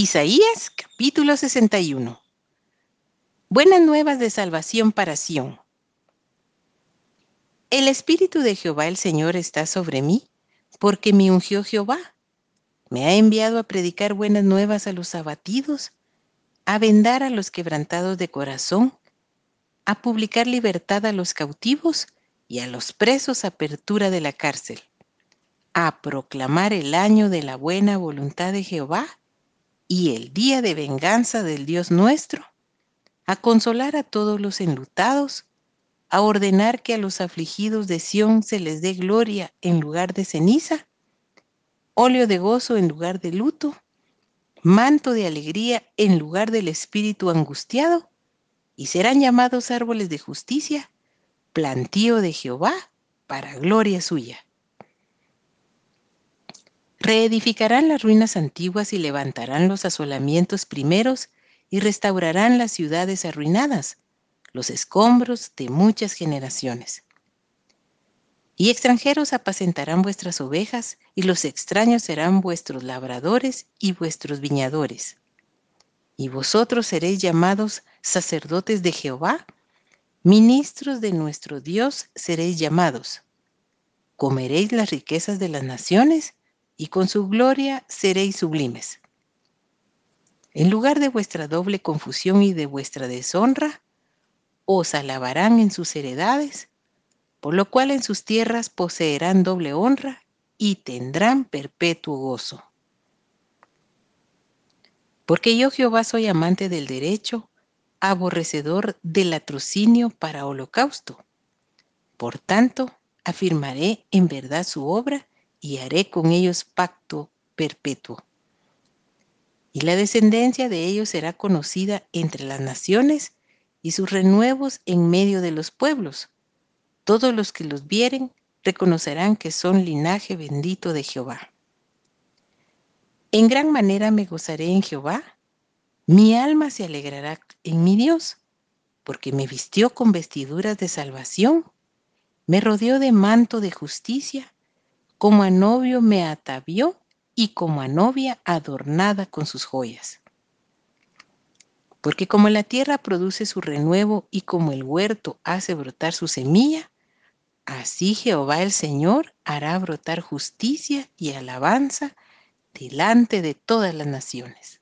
Isaías capítulo 61. Buenas nuevas de salvación para Sión. El Espíritu de Jehová el Señor está sobre mí, porque me ungió Jehová. Me ha enviado a predicar buenas nuevas a los abatidos, a vendar a los quebrantados de corazón, a publicar libertad a los cautivos y a los presos apertura de la cárcel, a proclamar el año de la buena voluntad de Jehová y el día de venganza del Dios nuestro, a consolar a todos los enlutados, a ordenar que a los afligidos de Sión se les dé gloria en lugar de ceniza, óleo de gozo en lugar de luto, manto de alegría en lugar del espíritu angustiado, y serán llamados árboles de justicia, plantío de Jehová para gloria suya. Reedificarán las ruinas antiguas y levantarán los asolamientos primeros y restaurarán las ciudades arruinadas, los escombros de muchas generaciones. Y extranjeros apacentarán vuestras ovejas, y los extraños serán vuestros labradores y vuestros viñadores. Y vosotros seréis llamados sacerdotes de Jehová, ministros de nuestro Dios seréis llamados. Comeréis las riquezas de las naciones y con su gloria seréis sublimes. En lugar de vuestra doble confusión y de vuestra deshonra, os alabarán en sus heredades, por lo cual en sus tierras poseerán doble honra y tendrán perpetuo gozo. Porque yo Jehová soy amante del derecho, aborrecedor del latrocinio para holocausto. Por tanto, afirmaré en verdad su obra y haré con ellos pacto perpetuo. Y la descendencia de ellos será conocida entre las naciones y sus renuevos en medio de los pueblos. Todos los que los vieren reconocerán que son linaje bendito de Jehová. En gran manera me gozaré en Jehová, mi alma se alegrará en mi Dios, porque me vistió con vestiduras de salvación, me rodeó de manto de justicia, como a novio me atavió y como a novia adornada con sus joyas. Porque como la tierra produce su renuevo y como el huerto hace brotar su semilla, así Jehová el Señor hará brotar justicia y alabanza delante de todas las naciones.